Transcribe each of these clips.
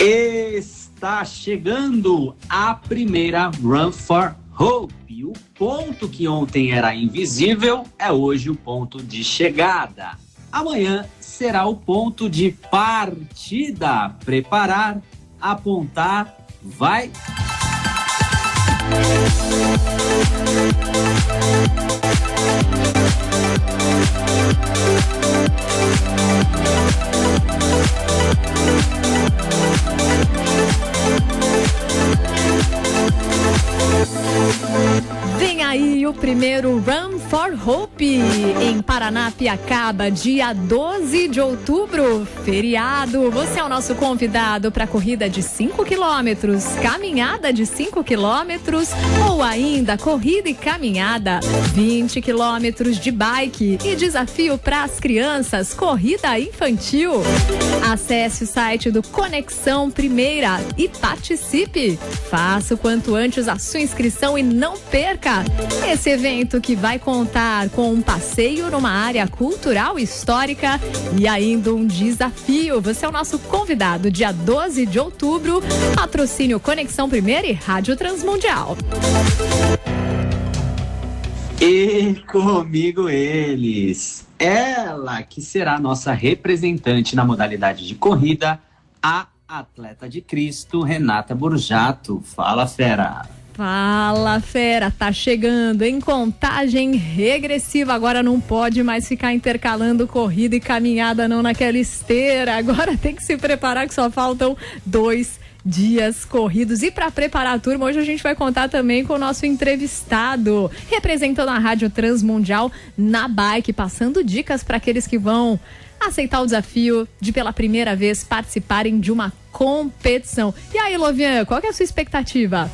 Está chegando a primeira Run for Hope. O ponto que ontem era invisível é hoje o ponto de chegada. Amanhã será o ponto de partida. Preparar, apontar, vai. Primeiro Run for Hope em Paranapiacaba, dia 12 de outubro, feriado. Você é o nosso convidado para corrida de 5 quilômetros, caminhada de 5 quilômetros ou ainda corrida e caminhada 20 quilômetros de bike e desafio para as crianças, corrida infantil. Acesse o site do Conexão Primeira e participe. Faça o quanto antes a sua inscrição e não perca esse evento que vai contar com um passeio numa área cultural histórica e ainda um desafio. Você é o nosso convidado, dia 12 de outubro. Patrocínio Conexão Primeira e Rádio Transmundial. E comigo eles. Ela que será nossa representante na modalidade de corrida, a atleta de Cristo, Renata Burjato. Fala, fera. Fala, fera, tá chegando em contagem regressiva. Agora não pode mais ficar intercalando corrida e caminhada não naquela esteira. Agora tem que se preparar que só faltam dois dias corridos. E para preparar a turma, hoje a gente vai contar também com o nosso entrevistado, representando a Rádio Transmundial na bike, passando dicas para aqueles que vão aceitar o desafio de pela primeira vez participarem de uma competição. E aí, Lovian, qual é a sua expectativa?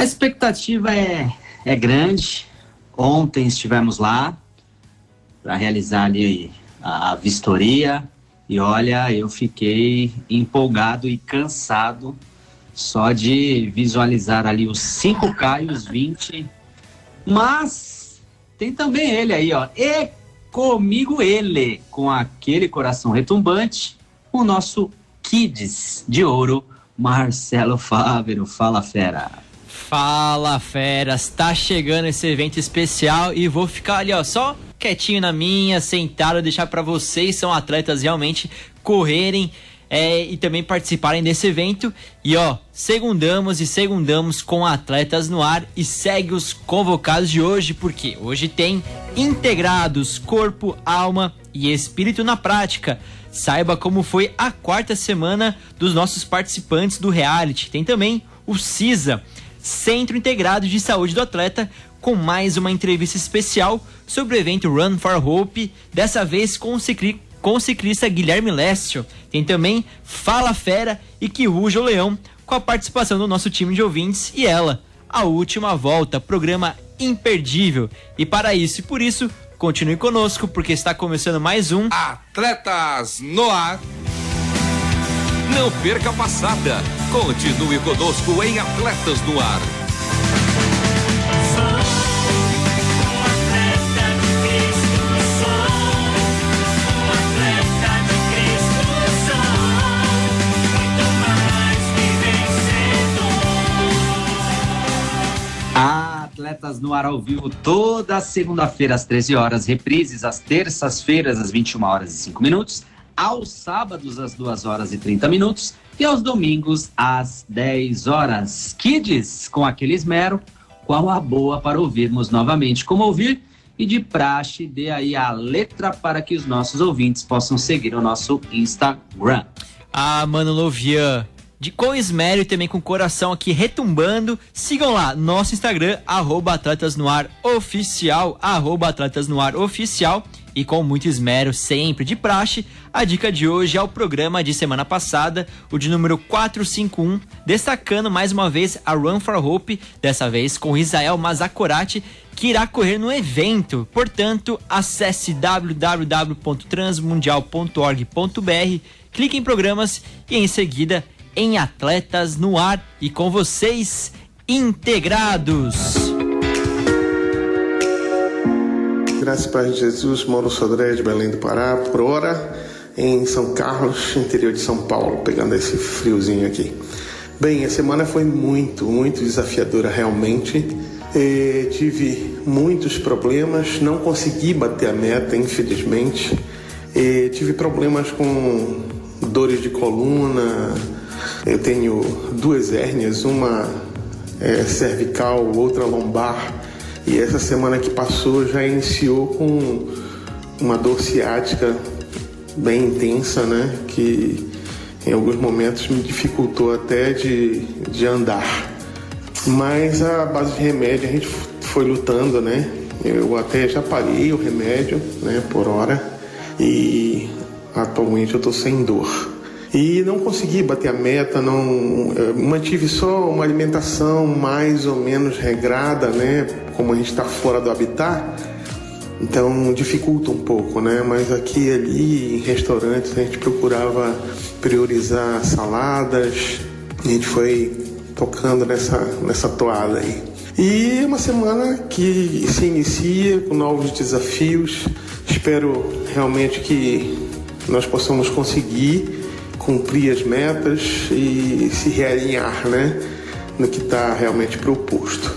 A expectativa é, é grande. Ontem estivemos lá para realizar ali a vistoria e olha, eu fiquei empolgado e cansado só de visualizar ali os 5K e os 20. Mas tem também ele aí, ó. E comigo ele, com aquele coração retumbante, o nosso Kids de Ouro, Marcelo Fávero. Fala, fera. Fala, feras! Tá chegando esse evento especial e vou ficar ali, ó, só quietinho na minha, sentado, deixar para vocês, são atletas realmente, correrem é, e também participarem desse evento. E ó, segundamos e segundamos com atletas no ar e segue os convocados de hoje, porque hoje tem integrados corpo, alma e espírito na prática. Saiba como foi a quarta semana dos nossos participantes do reality. Tem também o CISA, Centro Integrado de Saúde do Atleta, com mais uma entrevista especial sobre o evento Run for Hope, dessa vez com o, cicli com o ciclista Guilherme Lécio. Tem também Fala Fera e Que Ruja o Leão, com a participação do nosso time de ouvintes e ela, a última volta, programa imperdível. E para isso e por isso, continue conosco, porque está começando mais um Atletas no Ar. Não perca a passada. Continue conosco em Atletas no Ar. Atletas no ar ao vivo toda segunda-feira às 13 horas, reprises às terças-feiras às 21 horas e 5 minutos, aos sábados às 2 horas e 30 minutos e aos domingos às 10 horas. Kids, com aquele esmero, qual a boa para ouvirmos novamente? Como ouvir? E de praxe, dê aí a letra para que os nossos ouvintes possam seguir o nosso Instagram. Ah, mano Lovian, de com esmero e também com coração aqui retumbando. Sigam lá nosso Instagram, arroba Atletas no Ar Oficial, arroba Atletas no Ar Oficial. E com muito esmero, sempre de praxe, a dica de hoje é o programa de semana passada, o de número 451, destacando mais uma vez a Run for Hope, dessa vez com Israel Mazakorati, que irá correr no evento. Portanto, acesse www.transmundial.org.br, clique em programas e em seguida em Atletas no Ar e com vocês integrados. Graças a Paz de Jesus, Mauro Sodré de Belém do Pará, por hora em São Carlos, interior de São Paulo, pegando esse friozinho aqui. Bem, a semana foi muito, muito desafiadora realmente. E tive muitos problemas, não consegui bater a meta, infelizmente. E tive problemas com dores de coluna. Eu tenho duas hérnias, uma é, cervical, outra lombar. E essa semana que passou já iniciou com uma dor ciática bem intensa, né? Que em alguns momentos me dificultou até de, de andar. Mas a base de remédio a gente foi lutando, né? Eu até já parei o remédio, né, por hora, e atualmente eu estou sem dor. E não consegui bater a meta, não mantive só uma alimentação mais ou menos regrada, né? Como a gente está fora do habitat, então dificulta um pouco, né? Mas aqui e ali, em restaurantes, a gente procurava priorizar saladas, a gente foi tocando nessa, nessa toada aí. E uma semana que se inicia com novos desafios. Espero realmente que nós possamos conseguir cumprir as metas e se realinhar, né? No que está realmente proposto.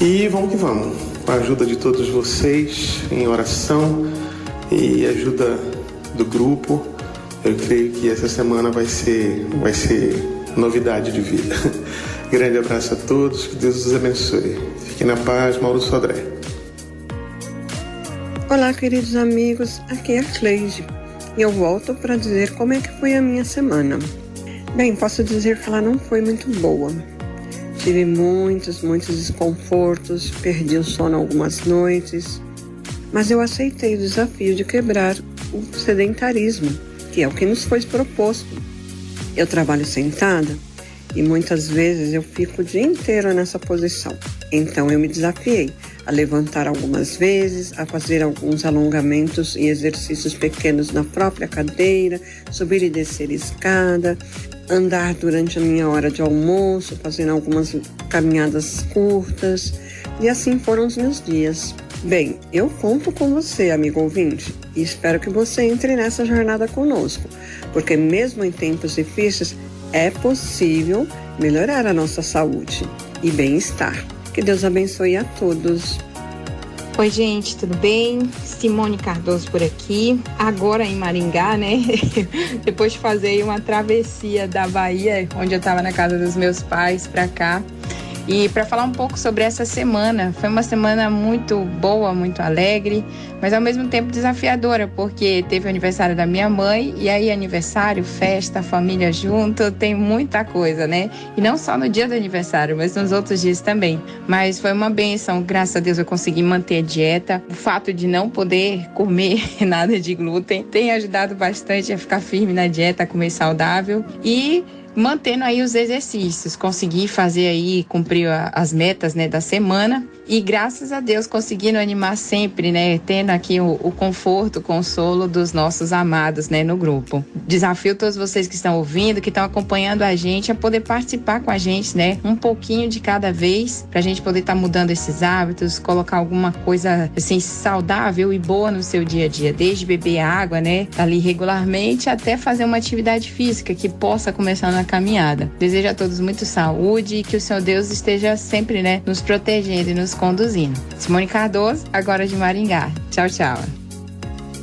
E vamos que vamos com a ajuda de todos vocês em oração e ajuda do grupo. Eu creio que essa semana vai ser, vai ser novidade de vida. Grande abraço a todos, que Deus os abençoe. Fiquem na paz, Mauro Sodré. Olá, queridos amigos, aqui é a Cleide e eu volto para dizer como é que foi a minha semana. Bem, posso dizer que ela não foi muito boa. Tive muitos, muitos desconfortos, perdi o sono algumas noites, mas eu aceitei o desafio de quebrar o sedentarismo, que é o que nos foi proposto. Eu trabalho sentada e muitas vezes eu fico o dia inteiro nessa posição. Então eu me desafiei a levantar algumas vezes, a fazer alguns alongamentos e exercícios pequenos na própria cadeira, subir e descer escada, andar durante a minha hora de almoço, fazendo algumas caminhadas curtas, e assim foram os meus dias. Bem, eu conto com você, amigo ouvinte, e espero que você entre nessa jornada conosco, porque mesmo em tempos difíceis é possível melhorar a nossa saúde e bem-estar. Que Deus abençoe a todos. Oi, gente, tudo bem? Simone Cardoso por aqui. Agora em Maringá, né? Depois de fazer uma travessia da Bahia, onde eu estava na casa dos meus pais, para cá. E para falar um pouco sobre essa semana, foi uma semana muito boa, muito alegre, mas ao mesmo tempo desafiadora, porque teve o aniversário da minha mãe, e aí aniversário, festa, família junto, tem muita coisa, né? E não só no dia do aniversário, mas nos outros dias também. Mas foi uma benção, graças a Deus eu consegui manter a dieta. O fato de não poder comer nada de glúten tem ajudado bastante a ficar firme na dieta, a comer saudável. E mantendo aí os exercícios, consegui fazer aí, cumprir as metas, né, da semana e graças a Deus conseguindo animar sempre, né, tendo aqui o, o, conforto, o consolo dos nossos amados, né, no grupo. Desafio todos vocês que estão ouvindo, que estão acompanhando a gente a poder participar com a gente, né, um pouquinho de cada vez, para a gente poder estar tá mudando esses hábitos, colocar alguma coisa assim saudável e boa no seu dia a dia, desde beber água, né, ali regularmente até fazer uma atividade física que possa começar na caminhada. Desejo a todos muito saúde e que o Senhor Deus esteja sempre, né, nos protegendo e nos conduzindo. Simone Cardoso, agora de Maringá. Tchau, tchau.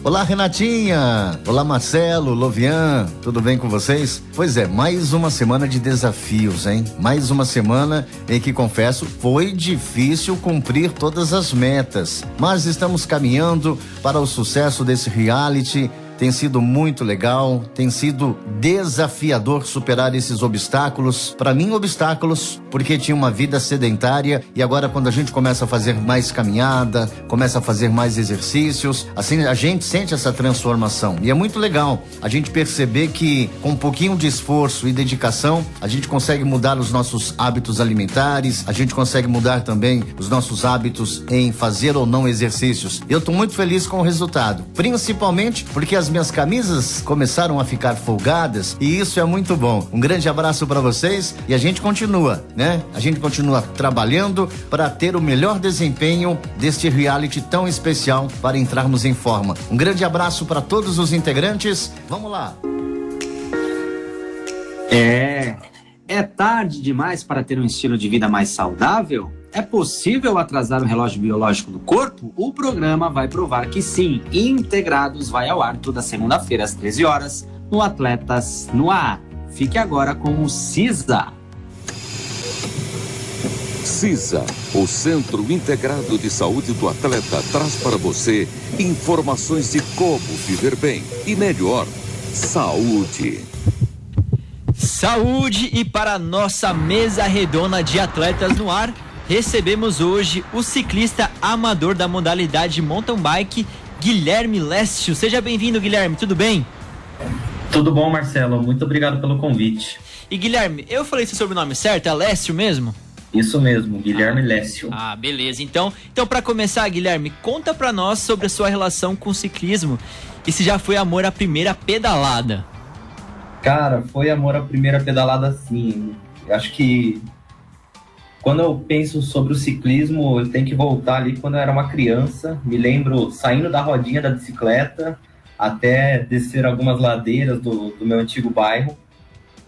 Olá, Renatinha! Olá, Marcelo, Lovian, tudo bem com vocês? Pois é, mais uma semana de desafios, hein? Mais uma semana em que, confesso, foi difícil cumprir todas as metas, mas estamos caminhando para o sucesso desse reality tem sido muito legal, tem sido desafiador superar esses obstáculos. Para mim, obstáculos, porque tinha uma vida sedentária e agora quando a gente começa a fazer mais caminhada, começa a fazer mais exercícios, assim a gente sente essa transformação. E é muito legal a gente perceber que com um pouquinho de esforço e dedicação, a gente consegue mudar os nossos hábitos alimentares, a gente consegue mudar também os nossos hábitos em fazer ou não exercícios. Eu estou muito feliz com o resultado, principalmente porque as minhas camisas começaram a ficar folgadas e isso é muito bom. Um grande abraço para vocês e a gente continua, né? A gente continua trabalhando para ter o melhor desempenho deste reality tão especial para entrarmos em forma. Um grande abraço para todos os integrantes. Vamos lá. É. É tarde demais para ter um estilo de vida mais saudável? É possível atrasar o relógio biológico do corpo? O programa vai provar que sim. Integrados vai ao ar toda segunda-feira às 13 horas no Atletas no Ar. Fique agora com o CISA. CISA, o Centro Integrado de Saúde do Atleta, traz para você informações de como viver bem e melhor. Saúde. Saúde e para a nossa mesa redonda de atletas no ar, recebemos hoje o ciclista amador da modalidade mountain bike, Guilherme Lécio. Seja bem-vindo, Guilherme, tudo bem? Tudo bom, Marcelo. Muito obrigado pelo convite. E Guilherme, eu falei seu sobrenome certo? É Lécio mesmo? Isso mesmo, Guilherme ah, Lécio. Ah, beleza. Então, então para começar, Guilherme, conta para nós sobre a sua relação com o ciclismo e se já foi amor à primeira pedalada. Cara, foi amor à primeira pedalada sim. Acho que quando eu penso sobre o ciclismo, eu tenho que voltar ali quando eu era uma criança. Me lembro saindo da rodinha da bicicleta até descer algumas ladeiras do, do meu antigo bairro.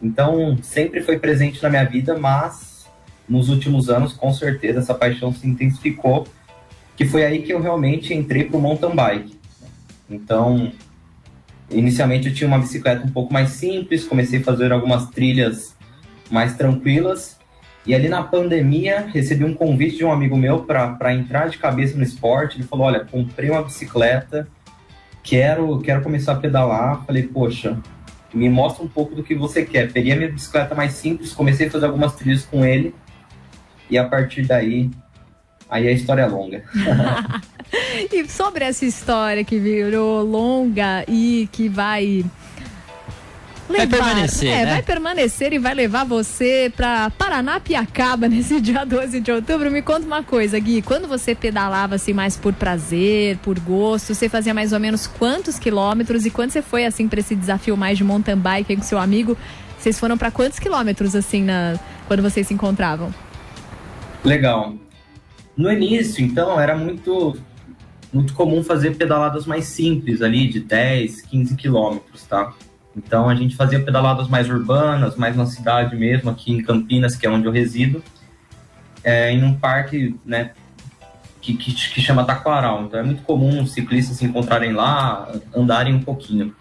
Então, sempre foi presente na minha vida, mas nos últimos anos, com certeza, essa paixão se intensificou, que foi aí que eu realmente entrei para o mountain bike. Então, inicialmente eu tinha uma bicicleta um pouco mais simples, comecei a fazer algumas trilhas mais tranquilas, e ali na pandemia, recebi um convite de um amigo meu para entrar de cabeça no esporte. Ele falou: Olha, comprei uma bicicleta, quero, quero começar a pedalar. Falei: Poxa, me mostra um pouco do que você quer. Peguei a minha bicicleta mais simples, comecei a fazer algumas trilhas com ele. E a partir daí, aí a história é longa. e sobre essa história que virou longa e que vai levar, vai permanecer, é, né? vai permanecer e vai levar você para Paranapiacaba nesse dia 12 de outubro. Me conta uma coisa, Gui, quando você pedalava assim mais por prazer, por gosto, você fazia mais ou menos quantos quilômetros e quando você foi assim para esse desafio mais de mountain bike com seu amigo, vocês foram para quantos quilômetros assim na quando vocês se encontravam? Legal. No início, então, era muito muito comum fazer pedaladas mais simples ali de 10, 15 quilômetros, tá? Então a gente fazia pedaladas mais urbanas, mais na cidade mesmo, aqui em Campinas, que é onde eu resido, é, em um parque né, que, que, que, chama Taquaral. Então é muito comum os ciclistas se encontrarem lá, andarem um pouquinho.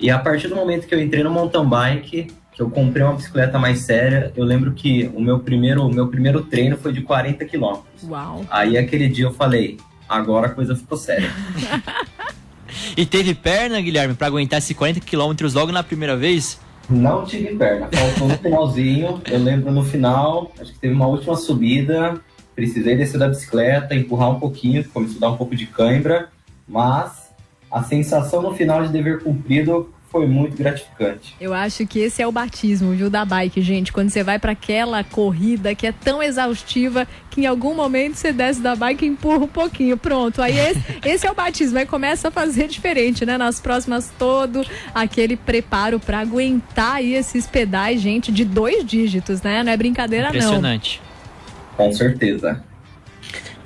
E a partir do momento que eu entrei no mountain bike, que eu comprei uma bicicleta mais séria, eu lembro que o meu primeiro, o meu primeiro treino foi de 40 quilômetros. Uau! Aí aquele dia eu falei, agora a coisa ficou séria. E teve perna, Guilherme, para aguentar esses 40 quilômetros logo na primeira vez? Não tive perna, faltou no finalzinho. Eu lembro no final, acho que teve uma última subida. Precisei descer da bicicleta, empurrar um pouquinho, começou a dar um pouco de cãibra, mas a sensação no final de dever cumprido foi muito gratificante. Eu acho que esse é o batismo, viu, da bike, gente. Quando você vai para aquela corrida que é tão exaustiva que em algum momento você desce da bike e empurra um pouquinho. Pronto. Aí esse, esse é o batismo. Aí começa a fazer diferente, né? Nas próximas, todo aquele preparo para aguentar aí esses pedais, gente, de dois dígitos, né? Não é brincadeira, Impressionante. não. Com certeza.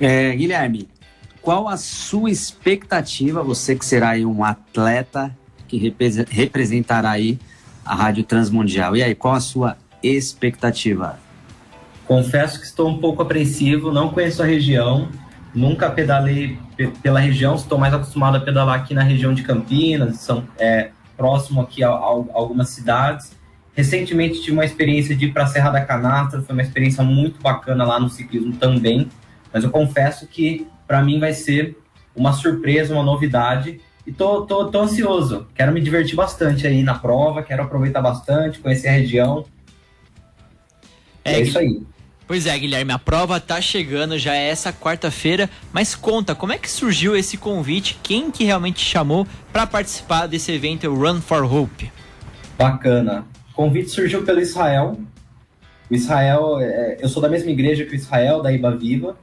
É, Guilherme, qual a sua expectativa, você que será um atleta que representará aí a Rádio Transmundial. E aí, qual a sua expectativa? Confesso que estou um pouco apreensivo, não conheço a região, nunca pedalei pela região, estou mais acostumado a pedalar aqui na região de Campinas, são, é, próximo aqui a, a, algumas cidades. Recentemente tive uma experiência de ir para a Serra da Canastra, foi uma experiência muito bacana lá no ciclismo também, mas eu confesso que para mim vai ser uma surpresa, uma novidade, e tô, tô, tô ansioso. Quero me divertir bastante aí na prova, quero aproveitar bastante, conhecer a região. É, é isso aí. Pois é, Guilherme, a prova tá chegando, já é essa quarta-feira, mas conta, como é que surgiu esse convite? Quem que realmente chamou para participar desse evento Run for Hope? Bacana. O convite surgiu pelo Israel. O Israel, é, eu sou da mesma igreja que o Israel, da Iba Viva,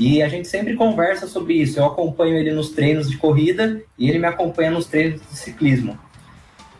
e a gente sempre conversa sobre isso. Eu acompanho ele nos treinos de corrida e ele me acompanha nos treinos de ciclismo.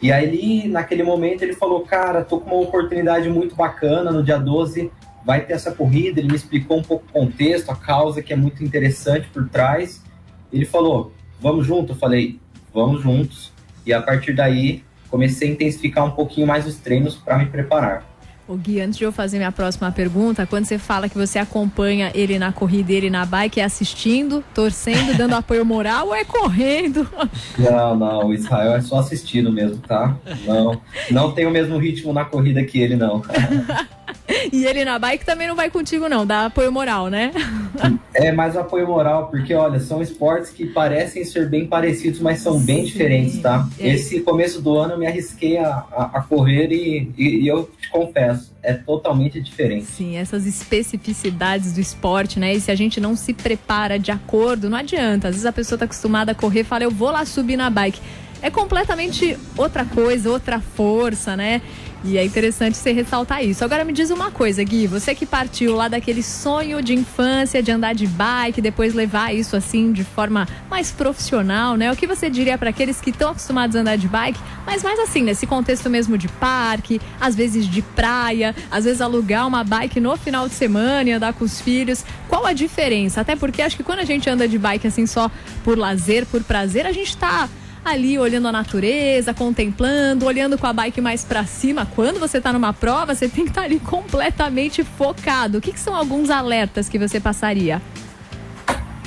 E aí, naquele momento, ele falou: Cara, tô com uma oportunidade muito bacana no dia 12, vai ter essa corrida. Ele me explicou um pouco o contexto, a causa que é muito interessante por trás. Ele falou: Vamos junto? Eu falei: Vamos juntos. E a partir daí, comecei a intensificar um pouquinho mais os treinos para me preparar. O Gui, antes de eu fazer minha próxima pergunta, quando você fala que você acompanha ele na corrida, ele na bike, é assistindo, torcendo, dando apoio moral ou é correndo? Não, não, o Israel é só assistindo mesmo, tá? Não, não tem o mesmo ritmo na corrida que ele, não. e ele na bike também não vai contigo, não, dá apoio moral, né? É mais apoio moral, porque olha, são esportes que parecem ser bem parecidos, mas são bem diferentes, tá? É. Esse começo do ano eu me arrisquei a, a, a correr e, e, e, eu te confesso, é totalmente diferente. Sim, essas especificidades do esporte, né? E se a gente não se prepara de acordo, não adianta. Às vezes a pessoa tá acostumada a correr fala, eu vou lá subir na bike. É completamente outra coisa, outra força, né? E é interessante você ressaltar isso. Agora me diz uma coisa, Gui, você que partiu lá daquele sonho de infância de andar de bike, depois levar isso assim de forma mais profissional, né? O que você diria para aqueles que estão acostumados a andar de bike, mas mais assim, nesse contexto mesmo de parque, às vezes de praia, às vezes alugar uma bike no final de semana e andar com os filhos. Qual a diferença? Até porque acho que quando a gente anda de bike assim só por lazer, por prazer, a gente tá ali olhando a natureza, contemplando, olhando com a bike mais para cima. Quando você está numa prova, você tem que estar tá ali completamente focado. O que, que são alguns alertas que você passaria?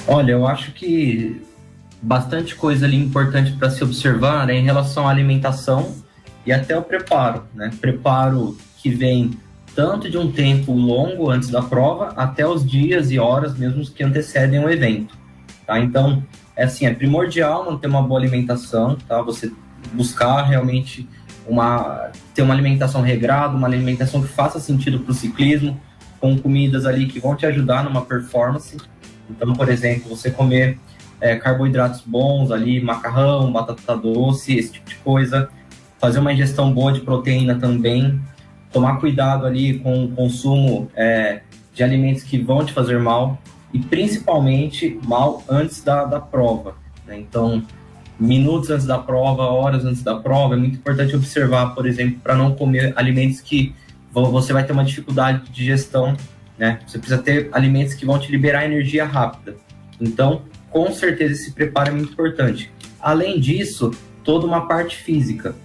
Olha, eu acho que bastante coisa ali importante para se observar é em relação à alimentação e até o preparo, né? Preparo que vem tanto de um tempo longo antes da prova até os dias e horas mesmo que antecedem o evento, tá? Então, é assim, é primordial manter uma boa alimentação, tá? Você buscar realmente uma ter uma alimentação regrada, uma alimentação que faça sentido para o ciclismo, com comidas ali que vão te ajudar numa performance. Então, por exemplo, você comer é, carboidratos bons ali, macarrão, batata doce, esse tipo de coisa, fazer uma ingestão boa de proteína também, tomar cuidado ali com o consumo é, de alimentos que vão te fazer mal, e principalmente mal antes da, da prova. Né? Então, minutos antes da prova, horas antes da prova, é muito importante observar, por exemplo, para não comer alimentos que você vai ter uma dificuldade de digestão, né? Você precisa ter alimentos que vão te liberar energia rápida. Então, com certeza esse preparo é muito importante. Além disso, toda uma parte física.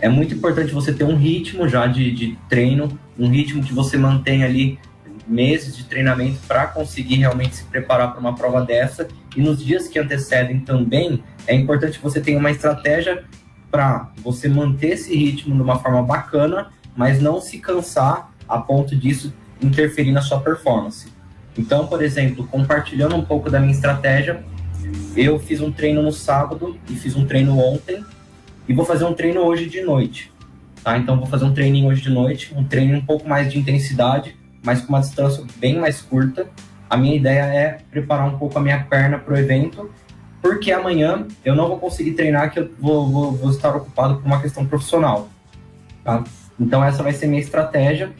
É muito importante você ter um ritmo já de, de treino, um ritmo que você mantém ali meses de treinamento para conseguir realmente se preparar para uma prova dessa. E nos dias que antecedem também, é importante que você tenha uma estratégia para você manter esse ritmo de uma forma bacana, mas não se cansar a ponto disso interferir na sua performance. Então, por exemplo, compartilhando um pouco da minha estratégia, eu fiz um treino no sábado e fiz um treino ontem e vou fazer um treino hoje de noite. Tá? Então, vou fazer um treininho hoje de noite, um treino um pouco mais de intensidade, mas com uma distância bem mais curta. A minha ideia é preparar um pouco a minha perna para o evento, porque amanhã eu não vou conseguir treinar, que eu vou, vou, vou estar ocupado por uma questão profissional. Tá? Então essa vai ser minha estratégia.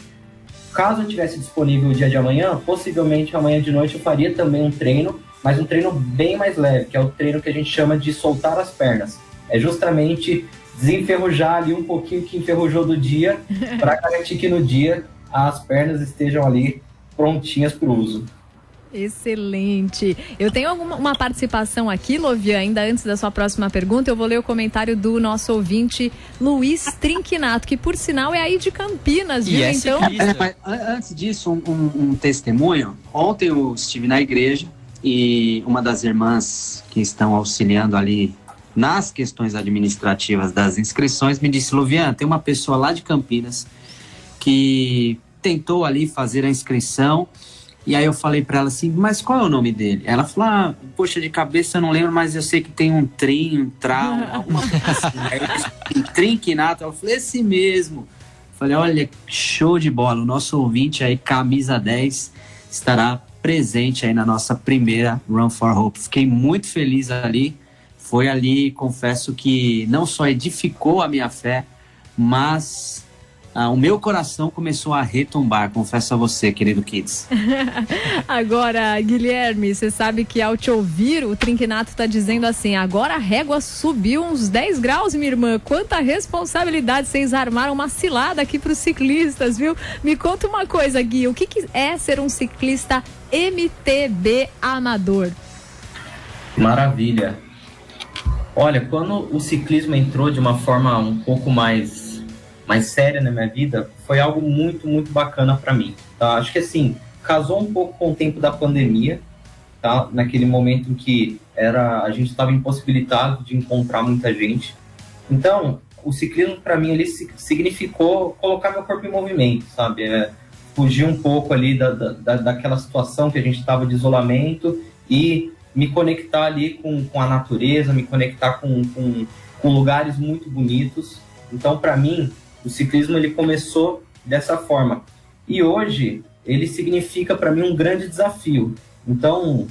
Caso eu tivesse disponível o dia de amanhã, possivelmente amanhã de noite eu faria também um treino, mas um treino bem mais leve, que é o treino que a gente chama de soltar as pernas. É justamente desenferrujar ali um pouquinho que enferrujou do dia, para garantir que no dia as pernas estejam ali prontinhas para o uso. Excelente. Eu tenho alguma uma participação aqui, Lovia, ainda antes da sua próxima pergunta. Eu vou ler o comentário do nosso ouvinte Luiz Trinquinato, que por sinal é aí de Campinas, viu? Então. É, antes disso, um, um, um testemunho. Ontem eu estive na igreja e uma das irmãs que estão auxiliando ali nas questões administrativas das inscrições me disse: Luvian, tem uma pessoa lá de Campinas que tentou ali fazer a inscrição E aí eu falei para ela assim, mas qual é o nome dele? Ela falou, ah, poxa, de cabeça eu não lembro, mas eu sei que tem um trim, um trau, alguma coisa assim. Aí eu trinquinato, eu falei, esse mesmo. Falei, olha, show de bola, o nosso ouvinte aí, camisa 10, estará presente aí na nossa primeira Run for Hope. Fiquei muito feliz ali, foi ali, confesso que não só edificou a minha fé, mas ah, o meu coração começou a retumbar, confesso a você, querido Kids. agora, Guilherme, você sabe que ao te ouvir, o Trinquinato está dizendo assim: agora a régua subiu uns 10 graus, minha irmã. Quanta responsabilidade, vocês armaram uma cilada aqui para os ciclistas, viu? Me conta uma coisa, Gui: o que, que é ser um ciclista MTB amador? Maravilha. Olha, quando o ciclismo entrou de uma forma um pouco mais mais séria na minha vida, foi algo muito, muito bacana para mim. Tá? Acho que assim, casou um pouco com o tempo da pandemia, tá? Naquele momento em que era a gente estava impossibilitado de encontrar muita gente. Então, o ciclismo para mim ali significou colocar meu corpo em movimento, sabe? É, fugir um pouco ali da, da, daquela situação que a gente estava de isolamento e me conectar ali com, com a natureza, me conectar com, com, com lugares muito bonitos. Então, para mim, o ciclismo ele começou dessa forma. E hoje ele significa para mim um grande desafio. Então,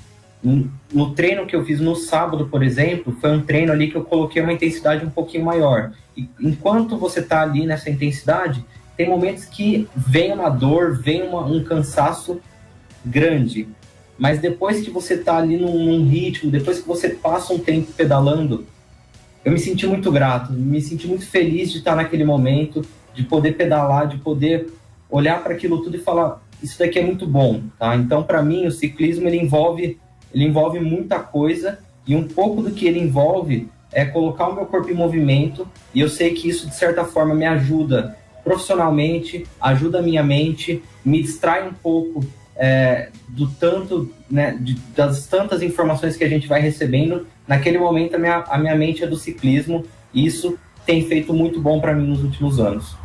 no treino que eu fiz no sábado, por exemplo, foi um treino ali que eu coloquei uma intensidade um pouquinho maior. E enquanto você está ali nessa intensidade, tem momentos que vem uma dor, vem uma, um cansaço grande. Mas depois que você está ali num, num, ritmo, depois que você passa um tempo pedalando, eu me senti muito grato, me senti muito feliz de estar naquele momento, de poder pedalar, de poder olhar para aquilo tudo e falar isso daqui é muito bom, tá? Então, para mim, o ciclismo ele envolve ele envolve muita coisa e um pouco do que ele envolve é colocar o meu corpo em movimento e eu sei que isso de certa forma me ajuda profissionalmente, ajuda a minha mente, me distrai um pouco é, do tanto, né, de, das tantas informações que a gente vai recebendo naquele momento a minha, a minha mente é do ciclismo e isso tem feito muito bom para mim nos últimos anos.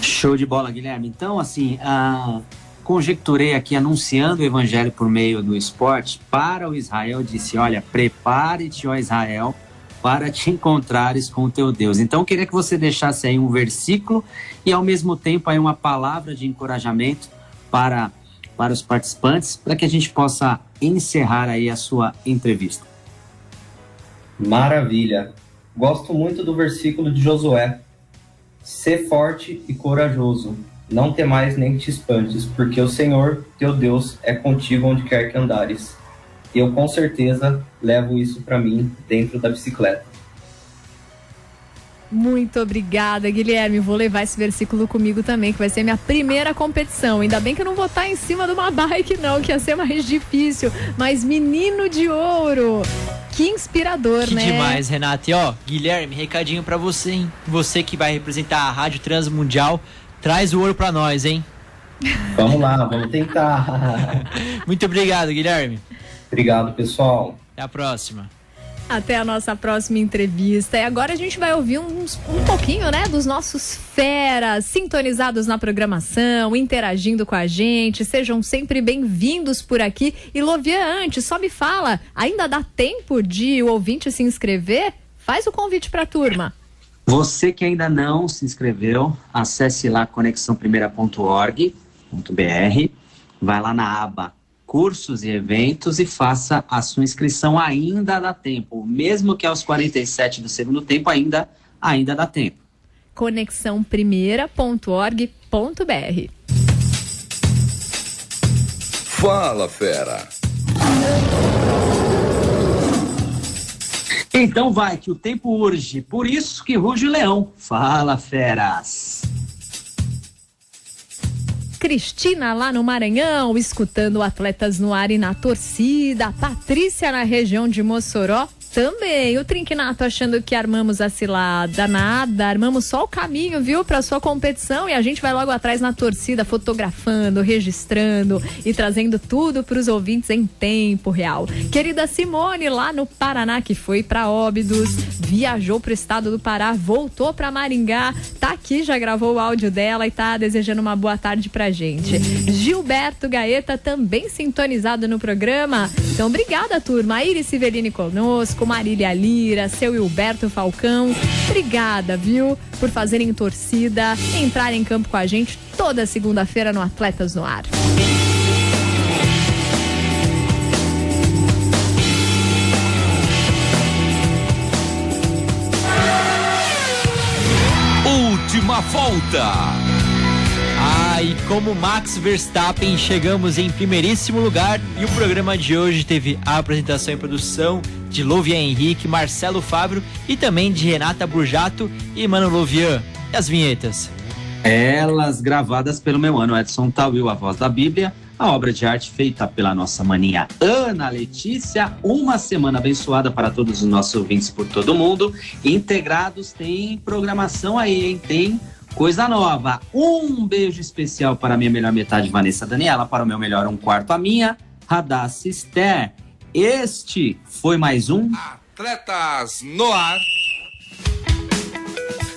Show de bola, Guilherme. Então, assim, uh, conjecturei aqui anunciando o evangelho por meio do esporte para o Israel, disse: Olha, prepare-te, ó Israel, para te encontrares com o teu Deus. Então, eu queria que você deixasse aí um versículo e, ao mesmo tempo, aí uma palavra de encorajamento para, para os participantes, para que a gente possa encerrar aí a sua entrevista. Maravilha. Gosto muito do versículo de Josué. Sê forte e corajoso, não temais nem te espantes, porque o Senhor, teu Deus, é contigo onde quer que andares. Eu com certeza levo isso para mim dentro da bicicleta. Muito obrigada, Guilherme. Vou levar esse versículo comigo também, que vai ser minha primeira competição. Ainda bem que eu não vou estar em cima de uma bike, não, que ia ser mais difícil. Mas menino de ouro. Que inspirador, que né? demais, Renata. E ó, Guilherme, recadinho para você, hein? Você que vai representar a Rádio Transmundial, traz o ouro para nós, hein? Vamos lá, vamos tentar. Muito obrigado, Guilherme. Obrigado, pessoal. Até a próxima. Até a nossa próxima entrevista. E agora a gente vai ouvir uns, um pouquinho, né, dos nossos feras sintonizados na programação, interagindo com a gente. Sejam sempre bem-vindos por aqui. E Lovia, antes, só me fala, ainda dá tempo de o ouvinte se inscrever? Faz o convite para a turma. Você que ainda não se inscreveu, acesse lá conexãoprimeira.org.br, vai lá na aba cursos e eventos e faça a sua inscrição ainda dá tempo, mesmo que aos 47 do segundo tempo ainda ainda dá tempo. conexãoprimeira.org.br Fala, fera. Então vai que o tempo urge, por isso que ruge o leão. Fala, feras. Cristina lá no Maranhão, escutando atletas no ar e na torcida. Patrícia na região de Mossoró, também. O Trinquinato achando que armamos a cilada. Nada, armamos só o caminho, viu, para sua competição e a gente vai logo atrás na torcida, fotografando, registrando e trazendo tudo para os ouvintes em tempo real. Querida Simone, lá no Paraná, que foi para Óbidos, viajou para o estado do Pará, voltou para Maringá, tá aqui, já gravou o áudio dela e tá desejando uma boa tarde pra gente. Gilberto Gaeta também sintonizado no programa. Então, obrigada, turma. Iris Siverini conosco, Marília Lira, seu Hilberto Falcão. Obrigada, viu, por fazerem torcida, entrar em campo com a gente toda segunda-feira no Atletas no Ar. Última volta. Ah, e como Max Verstappen, chegamos em primeiríssimo lugar e o programa de hoje teve a apresentação e produção de Lovian Henrique, Marcelo Fábio e também de Renata Burjato e Mano Lovian. E as vinhetas? Elas gravadas pelo meu ano Edson Tawil, a voz da Bíblia, a obra de arte feita pela nossa maninha Ana Letícia. Uma semana abençoada para todos os nossos ouvintes por todo mundo. Integrados tem programação aí, hein? Tem coisa nova. Um beijo especial para a minha melhor metade, Vanessa Daniela, para o meu melhor um quarto, a minha, Radassa Esther. Este foi mais um Atletas no ar.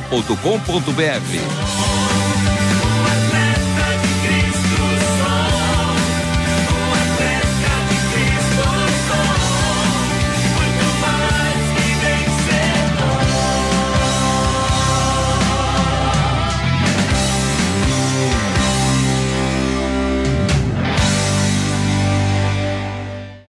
jornal.com.br.